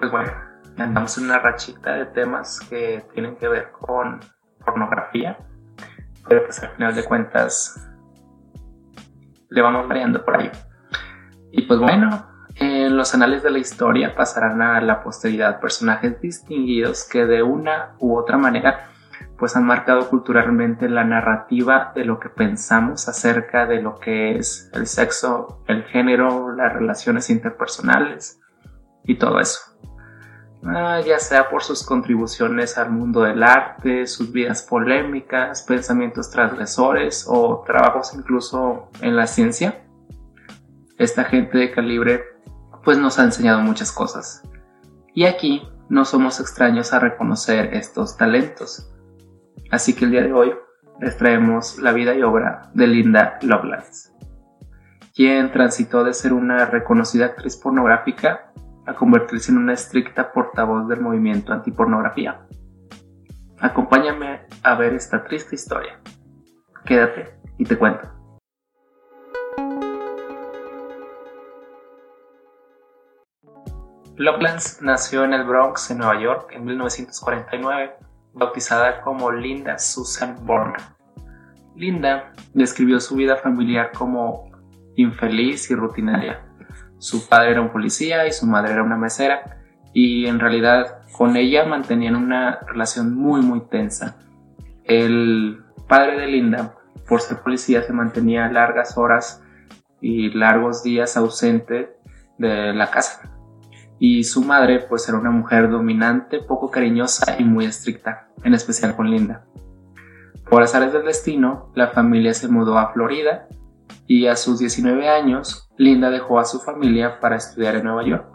pues bueno, andamos en una rachita de temas que tienen que ver con pornografía, pero pues al final de cuentas le vamos variando por ahí. Y pues bueno, en los anales de la historia pasarán a la posteridad personajes distinguidos que de una u otra manera pues han marcado culturalmente la narrativa de lo que pensamos acerca de lo que es el sexo, el género, las relaciones interpersonales y todo eso. Ah, ya sea por sus contribuciones al mundo del arte, sus vidas polémicas, pensamientos transgresores o trabajos incluso en la ciencia. Esta gente de calibre pues nos ha enseñado muchas cosas. Y aquí no somos extraños a reconocer estos talentos. Así que el día de hoy les traemos la vida y obra de Linda Lovelace, quien transitó de ser una reconocida actriz pornográfica a convertirse en una estricta portavoz del movimiento antipornografía. Acompáñame a ver esta triste historia. Quédate y te cuento. Lovelace nació en el Bronx, en Nueva York, en 1949 bautizada como Linda Susan Bourne. Linda describió su vida familiar como infeliz y rutinaria. Su padre era un policía y su madre era una mesera y en realidad con ella mantenían una relación muy muy tensa. El padre de Linda, por ser policía, se mantenía largas horas y largos días ausente de la casa y su madre pues era una mujer dominante, poco cariñosa y muy estricta, en especial con Linda. Por azares del destino, la familia se mudó a Florida y a sus 19 años, Linda dejó a su familia para estudiar en Nueva York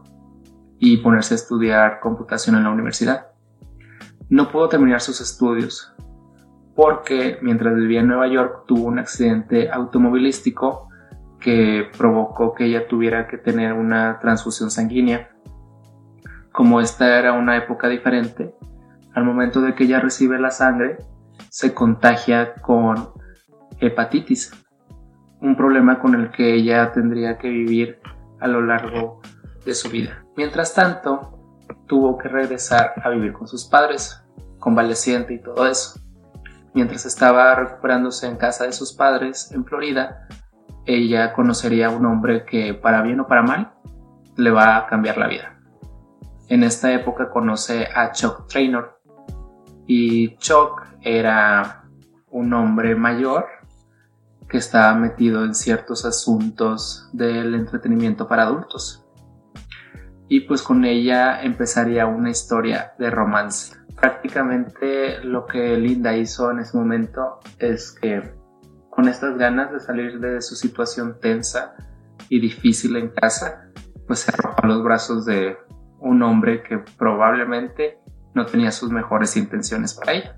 y ponerse a estudiar computación en la universidad. No pudo terminar sus estudios porque mientras vivía en Nueva York tuvo un accidente automovilístico que provocó que ella tuviera que tener una transfusión sanguínea como esta era una época diferente, al momento de que ella recibe la sangre, se contagia con hepatitis, un problema con el que ella tendría que vivir a lo largo de su vida. Mientras tanto, tuvo que regresar a vivir con sus padres, convaleciente y todo eso. Mientras estaba recuperándose en casa de sus padres en Florida, ella conocería a un hombre que, para bien o para mal, le va a cambiar la vida. En esta época conoce a Chuck Traynor y Chuck era un hombre mayor que estaba metido en ciertos asuntos del entretenimiento para adultos. Y pues con ella empezaría una historia de romance. Prácticamente lo que Linda hizo en ese momento es que con estas ganas de salir de su situación tensa y difícil en casa, pues se arrojó los brazos de un hombre que probablemente no tenía sus mejores intenciones para ella.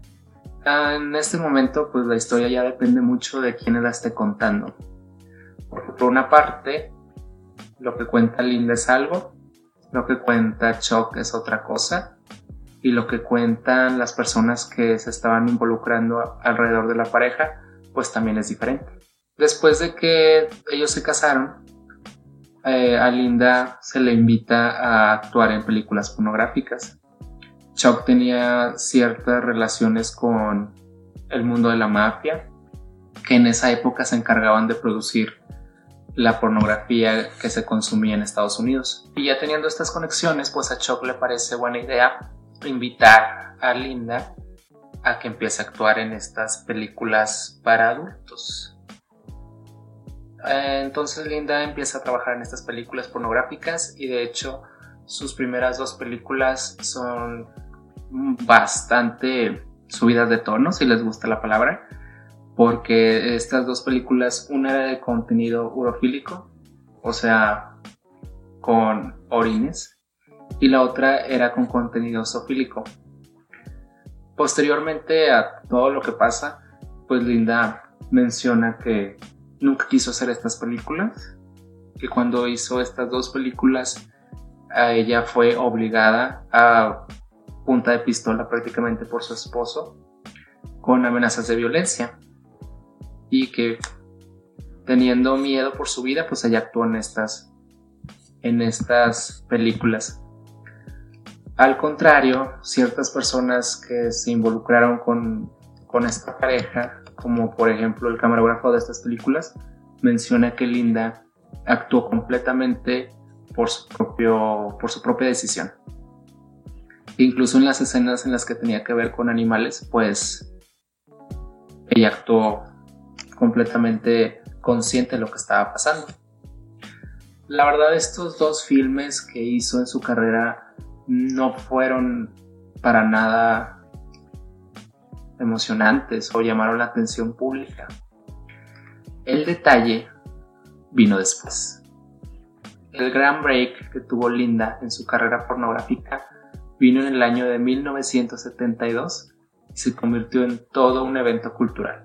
Ah, en este momento, pues la historia ya depende mucho de quién la esté contando. Porque por una parte, lo que cuenta Linda es algo, lo que cuenta Chuck es otra cosa, y lo que cuentan las personas que se estaban involucrando alrededor de la pareja, pues también es diferente. Después de que ellos se casaron, eh, a Linda se le invita a actuar en películas pornográficas. Chuck tenía ciertas relaciones con el mundo de la mafia, que en esa época se encargaban de producir la pornografía que se consumía en Estados Unidos. Y ya teniendo estas conexiones, pues a Chuck le parece buena idea invitar a Linda a que empiece a actuar en estas películas para adultos. Eh, entonces Linda empieza a trabajar en estas películas pornográficas y de hecho sus primeras dos películas son bastante subidas de tono, si les gusta la palabra, porque estas dos películas, una era de contenido urofílico, o sea, con orines, y la otra era con contenido zoofílico. Posteriormente a todo lo que pasa, pues Linda menciona que nunca quiso hacer estas películas, que cuando hizo estas dos películas ella fue obligada a punta de pistola prácticamente por su esposo con amenazas de violencia y que teniendo miedo por su vida pues ella actuó en estas en estas películas Al contrario, ciertas personas que se involucraron con, con esta pareja, como por ejemplo el camarógrafo de estas películas, menciona que Linda actuó completamente por su, propio, por su propia decisión. Incluso en las escenas en las que tenía que ver con animales, pues ella actuó completamente consciente de lo que estaba pasando. La verdad, estos dos filmes que hizo en su carrera no fueron para nada emocionantes o llamaron la atención pública. El detalle vino después. El gran break que tuvo Linda en su carrera pornográfica vino en el año de 1972 y se convirtió en todo un evento cultural.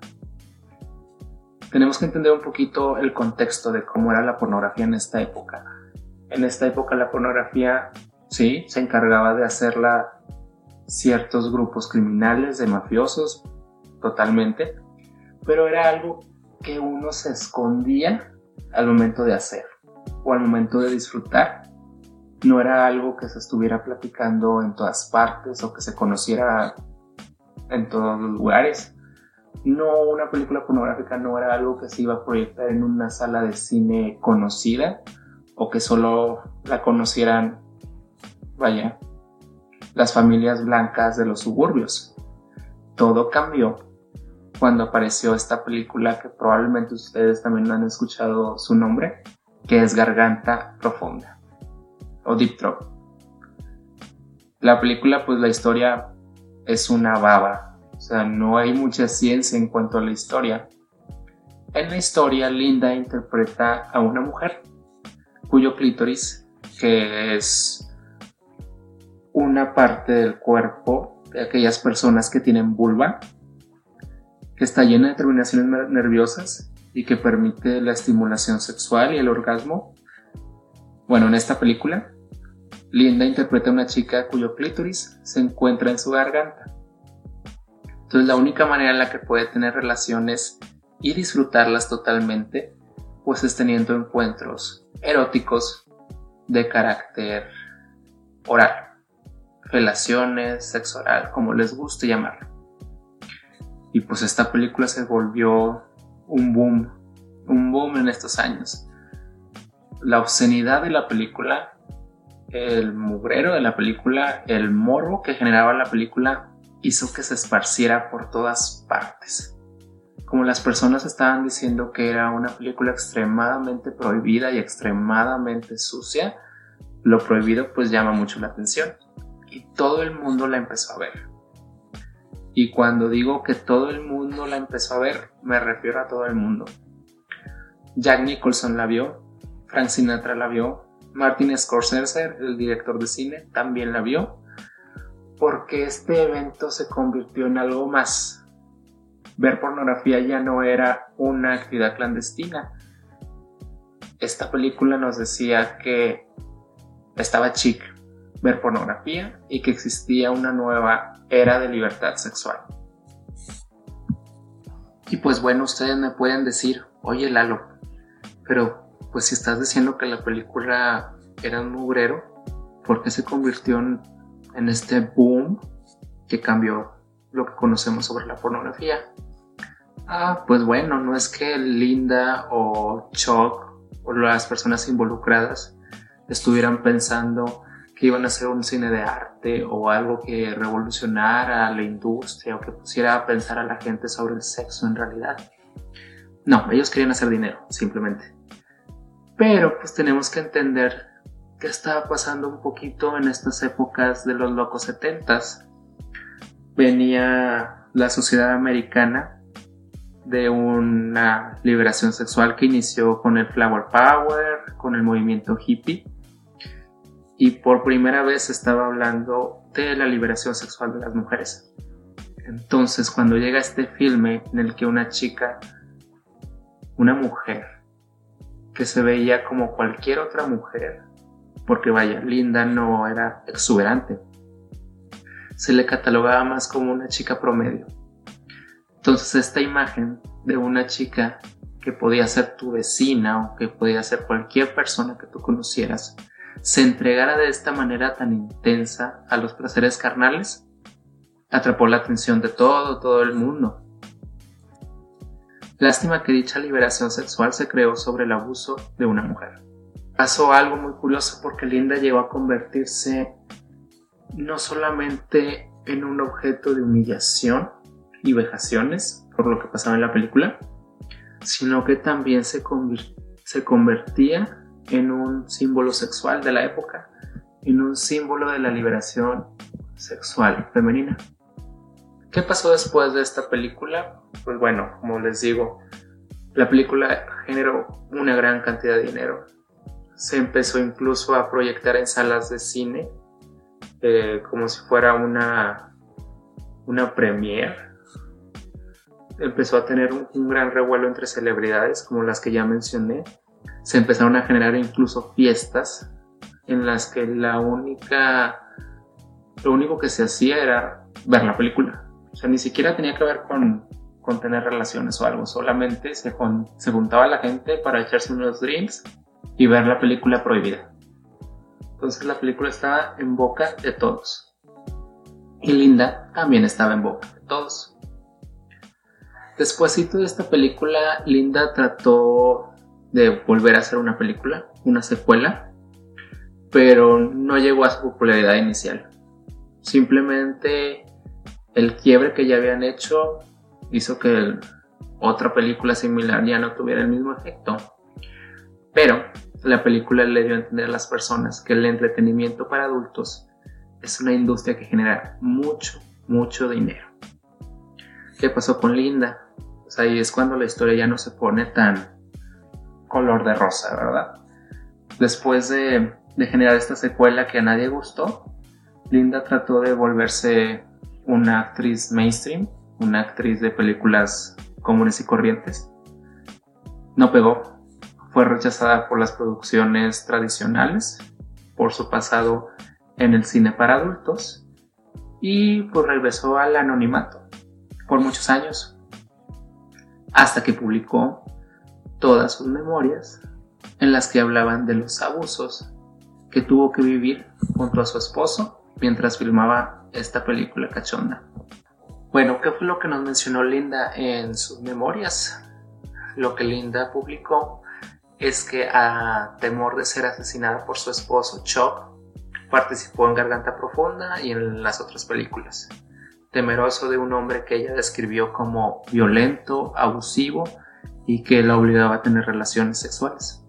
Tenemos que entender un poquito el contexto de cómo era la pornografía en esta época. En esta época la pornografía, sí, se encargaba de hacerla ciertos grupos criminales, de mafiosos, totalmente, pero era algo que uno se escondía al momento de hacer o al momento de disfrutar. No era algo que se estuviera platicando en todas partes o que se conociera en todos los lugares. No, una película pornográfica no era algo que se iba a proyectar en una sala de cine conocida o que solo la conocieran, vaya, las familias blancas de los suburbios. Todo cambió cuando apareció esta película que probablemente ustedes también han escuchado su nombre, que es Garganta Profunda o Deep Throat. La película, pues la historia es una baba, o sea, no hay mucha ciencia en cuanto a la historia. En la historia, Linda interpreta a una mujer cuyo clítoris, que es una parte del cuerpo de aquellas personas que tienen vulva, que está llena de terminaciones nerviosas y que permite la estimulación sexual y el orgasmo. Bueno, en esta película, Linda interpreta a una chica cuyo clítoris se encuentra en su garganta. Entonces la única manera en la que puede tener relaciones y disfrutarlas totalmente, pues es teniendo encuentros eróticos de carácter oral, relaciones, sexo oral, como les guste llamarlo. Y pues esta película se volvió un boom, un boom en estos años. La obscenidad de la película, el mugrero de la película, el morbo que generaba la película hizo que se esparciera por todas partes. Como las personas estaban diciendo que era una película extremadamente prohibida y extremadamente sucia, lo prohibido pues llama mucho la atención. Y todo el mundo la empezó a ver. Y cuando digo que todo el mundo la empezó a ver, me refiero a todo el mundo. Jack Nicholson la vio, Frank Sinatra la vio, Martin Scorsese, el director de cine, también la vio, porque este evento se convirtió en algo más. Ver pornografía ya no era una actividad clandestina. Esta película nos decía que estaba chic ver pornografía y que existía una nueva era de libertad sexual. Y pues bueno, ustedes me pueden decir, oye Lalo, pero pues si estás diciendo que la película era un mugrero, ¿por qué se convirtió en, este boom que cambió lo que conocemos sobre la pornografía? Ah, pues bueno, no es que Linda o Chuck o las personas involucradas estuvieran pensando que iban a hacer un cine de arte o algo que revolucionara la industria o que pusiera a pensar a la gente sobre el sexo en realidad. No, ellos querían hacer dinero, simplemente. Pero pues tenemos que entender qué estaba pasando un poquito en estas épocas de los locos setentas. Venía la sociedad americana de una liberación sexual que inició con el Flower Power, con el movimiento hippie y por primera vez estaba hablando de la liberación sexual de las mujeres. Entonces, cuando llega este filme en el que una chica, una mujer, que se veía como cualquier otra mujer, porque vaya, Linda no era exuberante, se le catalogaba más como una chica promedio. Entonces, esta imagen de una chica que podía ser tu vecina o que podía ser cualquier persona que tú conocieras, se entregara de esta manera tan intensa a los placeres carnales, atrapó la atención de todo, todo el mundo. Lástima que dicha liberación sexual se creó sobre el abuso de una mujer. Pasó algo muy curioso porque Linda llegó a convertirse no solamente en un objeto de humillación y vejaciones por lo que pasaba en la película, sino que también se, se convertía en un símbolo sexual de la época, en un símbolo de la liberación sexual femenina. ¿Qué pasó después de esta película? Pues bueno, como les digo, la película generó una gran cantidad de dinero. Se empezó incluso a proyectar en salas de cine eh, como si fuera una, una premiere. Empezó a tener un gran revuelo entre celebridades como las que ya mencioné se empezaron a generar incluso fiestas en las que la única lo único que se hacía era ver la película. O sea, ni siquiera tenía que ver con, con tener relaciones o algo, solamente se, se juntaba la gente para echarse unos drinks y ver la película prohibida. Entonces la película estaba en boca de todos. Y Linda también estaba en boca de todos. Después de esta película, Linda trató de volver a hacer una película, una secuela, pero no llegó a su popularidad inicial. Simplemente el quiebre que ya habían hecho hizo que otra película similar ya no tuviera el mismo efecto. Pero la película le dio a entender a las personas que el entretenimiento para adultos es una industria que genera mucho, mucho dinero. ¿Qué pasó con Linda? Pues ahí es cuando la historia ya no se pone tan color de rosa, ¿verdad? Después de, generar esta secuela que a nadie gustó, Linda trató de volverse una actriz mainstream, una actriz de películas comunes y corrientes. No pegó, fue rechazada por las producciones tradicionales, por su pasado en el cine para adultos y pues regresó al anonimato por muchos años hasta que publicó todas sus memorias en las que hablaban de los abusos que tuvo que vivir junto a su esposo mientras filmaba esta película cachonda. Bueno, ¿qué fue lo que nos mencionó Linda en sus memorias? Lo que Linda publicó es que a temor de ser asesinada por su esposo Chuck, participó en Garganta Profunda y en las otras películas. Temeroso de un hombre que ella describió como violento, abusivo y que la obligaba a tener relaciones sexuales.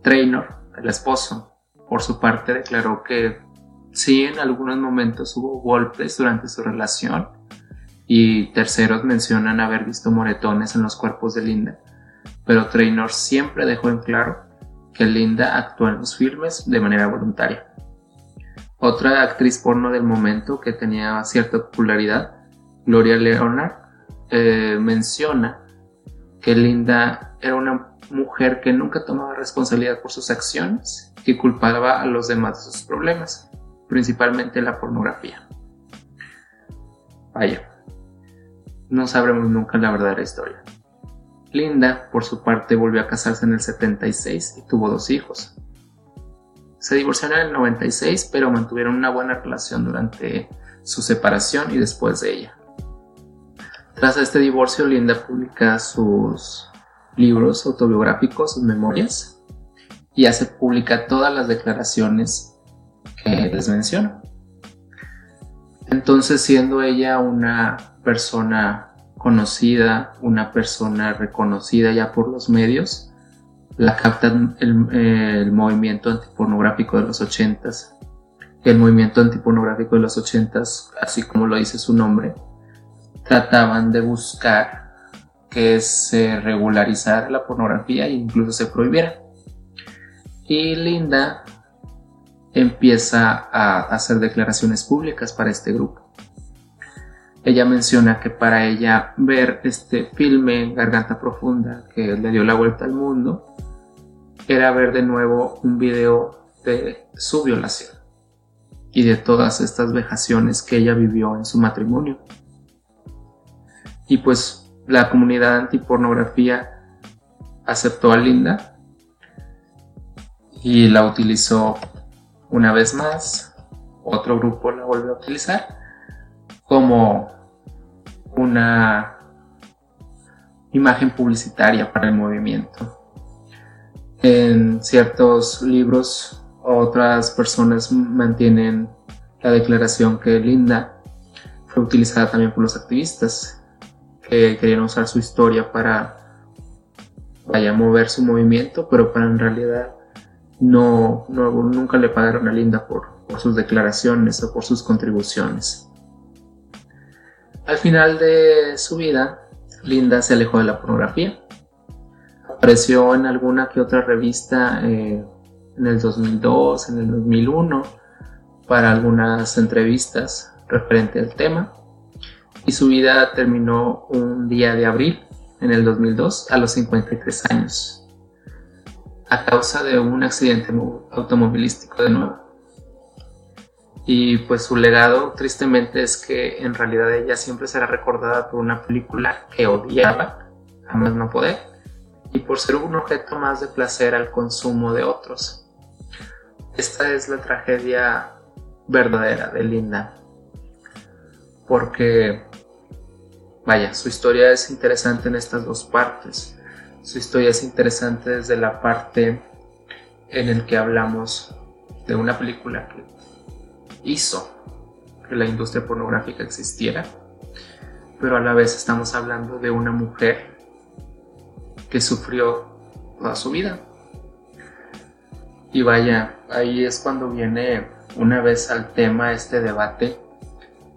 Traynor, el esposo, por su parte declaró que sí en algunos momentos hubo golpes durante su relación y terceros mencionan haber visto moretones en los cuerpos de Linda, pero Traynor siempre dejó en claro que Linda actuó en los filmes de manera voluntaria. Otra actriz porno del momento que tenía cierta popularidad, Gloria Leonard, eh, menciona que Linda era una mujer que nunca tomaba responsabilidad por sus acciones, que culpaba a los demás de sus problemas, principalmente la pornografía. Vaya, no sabremos nunca la verdadera historia. Linda, por su parte, volvió a casarse en el 76 y tuvo dos hijos. Se divorciaron en el 96, pero mantuvieron una buena relación durante su separación y después de ella. Tras este divorcio, Linda publica sus libros autobiográficos, sus memorias, y hace pública todas las declaraciones que les menciono. Entonces, siendo ella una persona conocida, una persona reconocida ya por los medios, la capta el, el movimiento antipornográfico de los ochentas. El movimiento antipornográfico de los ochentas, así como lo dice su nombre, trataban de buscar que se regularizara la pornografía e incluso se prohibiera. Y Linda empieza a hacer declaraciones públicas para este grupo. Ella menciona que para ella ver este filme Garganta Profunda que le dio la vuelta al mundo era ver de nuevo un video de su violación y de todas estas vejaciones que ella vivió en su matrimonio. Y pues la comunidad antipornografía aceptó a Linda y la utilizó una vez más, otro grupo la volvió a utilizar como una imagen publicitaria para el movimiento. En ciertos libros otras personas mantienen la declaración que Linda fue utilizada también por los activistas que querían usar su historia para vaya mover su movimiento, pero para en realidad no, nunca le pagaron a Linda por sus declaraciones o por sus contribuciones. Al final de su vida, Linda se alejó de la pornografía. Apareció en alguna que otra revista eh, en el 2002, en el 2001, para algunas entrevistas referente al tema. Y su vida terminó un día de abril, en el 2002, a los 53 años, a causa de un accidente automovilístico de nuevo. Y pues su legado, tristemente, es que en realidad ella siempre será recordada por una película que odiaba, jamás no poder, y por ser un objeto más de placer al consumo de otros. Esta es la tragedia verdadera de Linda. Porque, vaya, su historia es interesante en estas dos partes. Su historia es interesante desde la parte en el que hablamos de una película que hizo que la industria pornográfica existiera, pero a la vez estamos hablando de una mujer que sufrió toda su vida y vaya, ahí es cuando viene una vez al tema este debate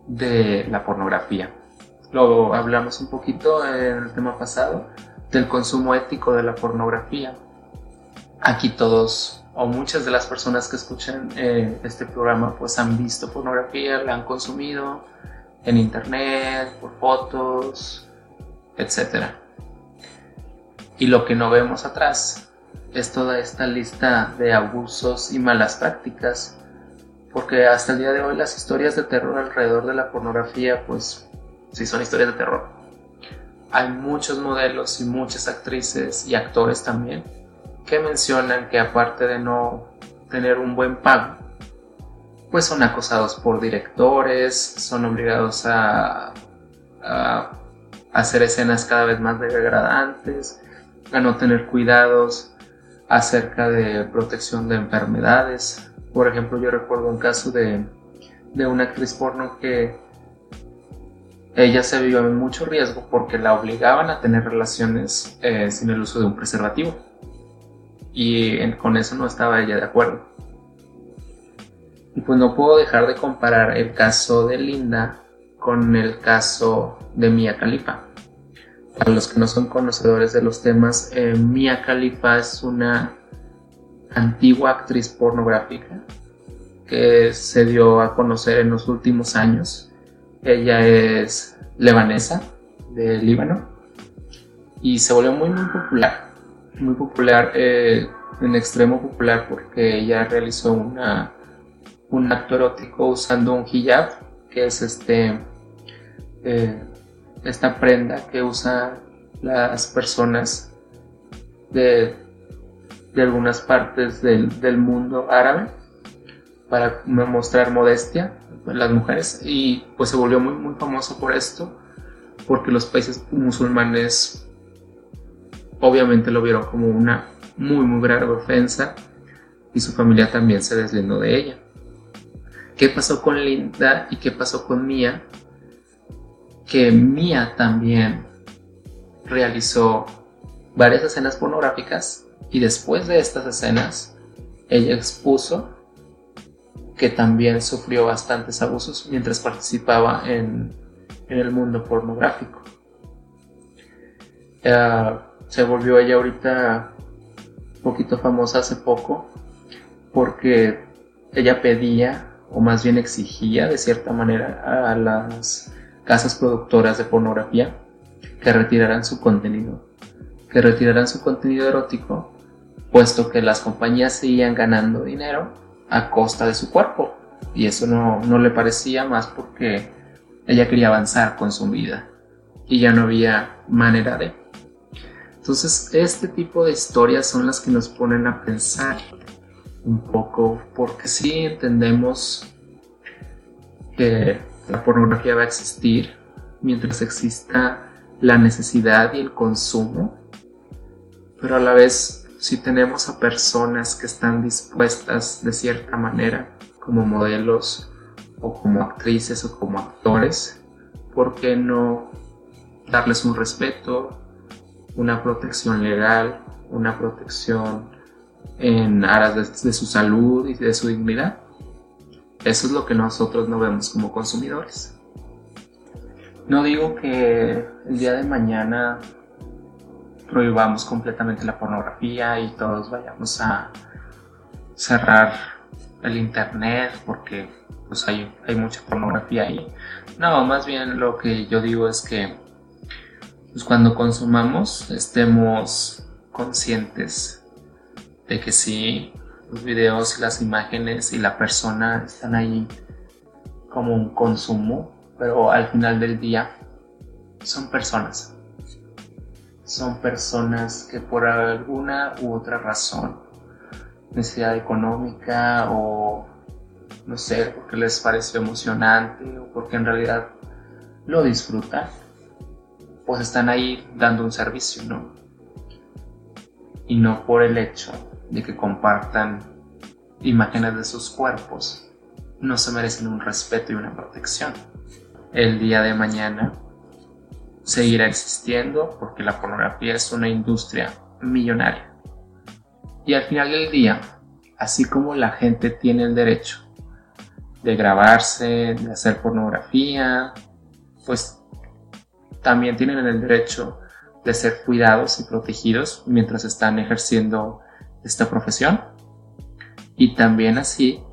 de la pornografía. Lo hablamos un poquito en el tema pasado del consumo ético de la pornografía. Aquí todos o muchas de las personas que escuchan eh, este programa pues han visto pornografía, la han consumido en internet, por fotos, etc. Y lo que no vemos atrás es toda esta lista de abusos y malas prácticas, porque hasta el día de hoy las historias de terror alrededor de la pornografía, pues sí son historias de terror. Hay muchos modelos y muchas actrices y actores también que mencionan que aparte de no tener un buen pago, pues son acosados por directores, son obligados a, hacer escenas cada vez más degradantes, a no tener cuidados, acerca de protección de enfermedades. Por ejemplo, yo recuerdo un caso de, de una actriz porno que ella se vio en mucho riesgo porque la obligaban a tener relaciones eh, sin el uso de un preservativo. Y con eso no estaba ella de acuerdo. Y pues no puedo dejar de comparar el caso de Linda con el caso de Mia Khalifa. Para los que no son conocedores de los temas, eh, Mia Khalifa es una antigua actriz pornográfica que se dio a conocer en los últimos años. Ella es lebanesa de Líbano y se volvió muy muy popular, muy popular, eh, en extremo popular porque ella realizó una, un acto erótico usando un hijab, que es este eh, esta prenda que usan las personas de, de algunas partes del, del, mundo árabe para mostrar modestia las mujeres. Y pues se volvió muy muy famoso por esto porque los países musulmanes obviamente lo vieron como una muy muy grave ofensa y su familia también se deslindó de ella. ¿Qué pasó con Linda y qué pasó con Mia? que Mia también realizó varias escenas pornográficas y después de estas escenas ella expuso que también sufrió bastantes abusos mientras participaba en, el mundo pornográfico. Eh, se volvió ella ahorita un poquito famosa hace poco porque ella pedía o más bien exigía de cierta manera a las casas productoras de pornografía que retiraran su contenido, que retiraran su contenido erótico, puesto que las compañías seguían ganando dinero a costa de su cuerpo. Y eso no, no le parecía más porque ella quería avanzar con su vida y ya no había manera de. Entonces, este tipo de historias son las que nos ponen a pensar un poco porque sí entendemos que la pornografía va a existir mientras exista la necesidad y el consumo, pero a la vez si tenemos a personas que están dispuestas de cierta manera como modelos o como actrices o como actores, ¿por qué no darles un respeto, una protección legal, una protección en aras de, su salud y de su dignidad. Eso es lo que nosotros no vemos como consumidores. No digo que el día de mañana prohibamos completamente la pornografía y todos vayamos a cerrar el internet porque pues hay, hay mucha pornografía ahí. No, más bien lo que yo digo es que pues cuando consumamos estemos conscientes de que sí, los videos, las imágenes y la persona están ahí como un consumo, pero al final del día son personas. Son personas que por alguna u otra razón, necesidad económica o no sé, porque les pareció emocionante o porque en realidad lo disfrutan, pues están ahí dando un servicio, ¿no? Y no por el hecho de que compartan imágenes de sus cuerpos, no se merecen un respeto y una protección. El día de mañana seguirá existiendo porque la pornografía es una industria millonaria. Y al final del día, así como la gente tiene el derecho de grabarse, de hacer pornografía, pues también tienen el derecho de ser cuidados y protegidos mientras están ejerciendo esta profesión y también así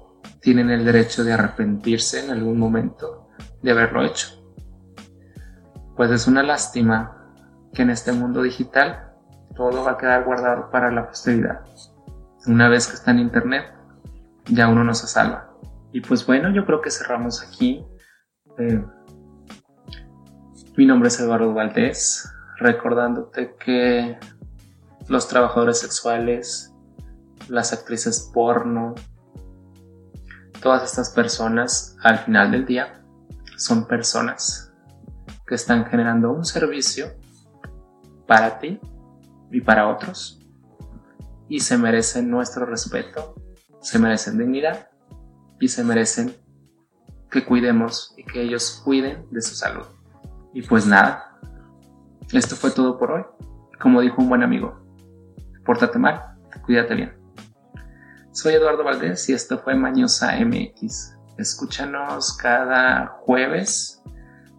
tienen el derecho de arrepentirse en algún momento de haberlo hecho. Pues es una lástima que en este mundo digital todo va a quedar guardado para la posteridad. Una vez que está en internet, ya uno no se salva. Y pues bueno, yo creo que cerramos aquí. Eh, mi nombre es Eduardo Valdés, recordándote que los trabajadores sexuales las actrices porno, todas estas personas al final del día son personas que están generando un servicio para ti y para otros y se merecen nuestro respeto, se merecen dignidad y se merecen que cuidemos y que ellos cuiden de su salud. Y pues nada, esto fue todo por hoy. Como dijo un buen amigo, pórtate mal, cuídate bien. Soy Eduardo Valdés y esto fue Mañosa MX. Escúchanos cada jueves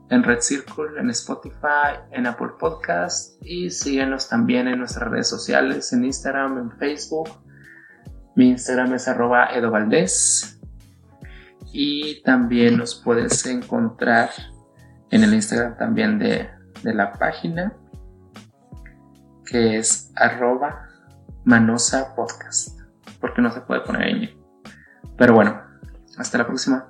en Red Circle, en Spotify, en Apple Podcast y síguenos también en nuestras redes sociales, en Instagram, en Facebook. Mi Instagram es arroba edovaldez y también nos puedes encontrar en el Instagram también de, de la página que es arroba manosa podcast porque no se puede poner ñ. Pero bueno, hasta la próxima.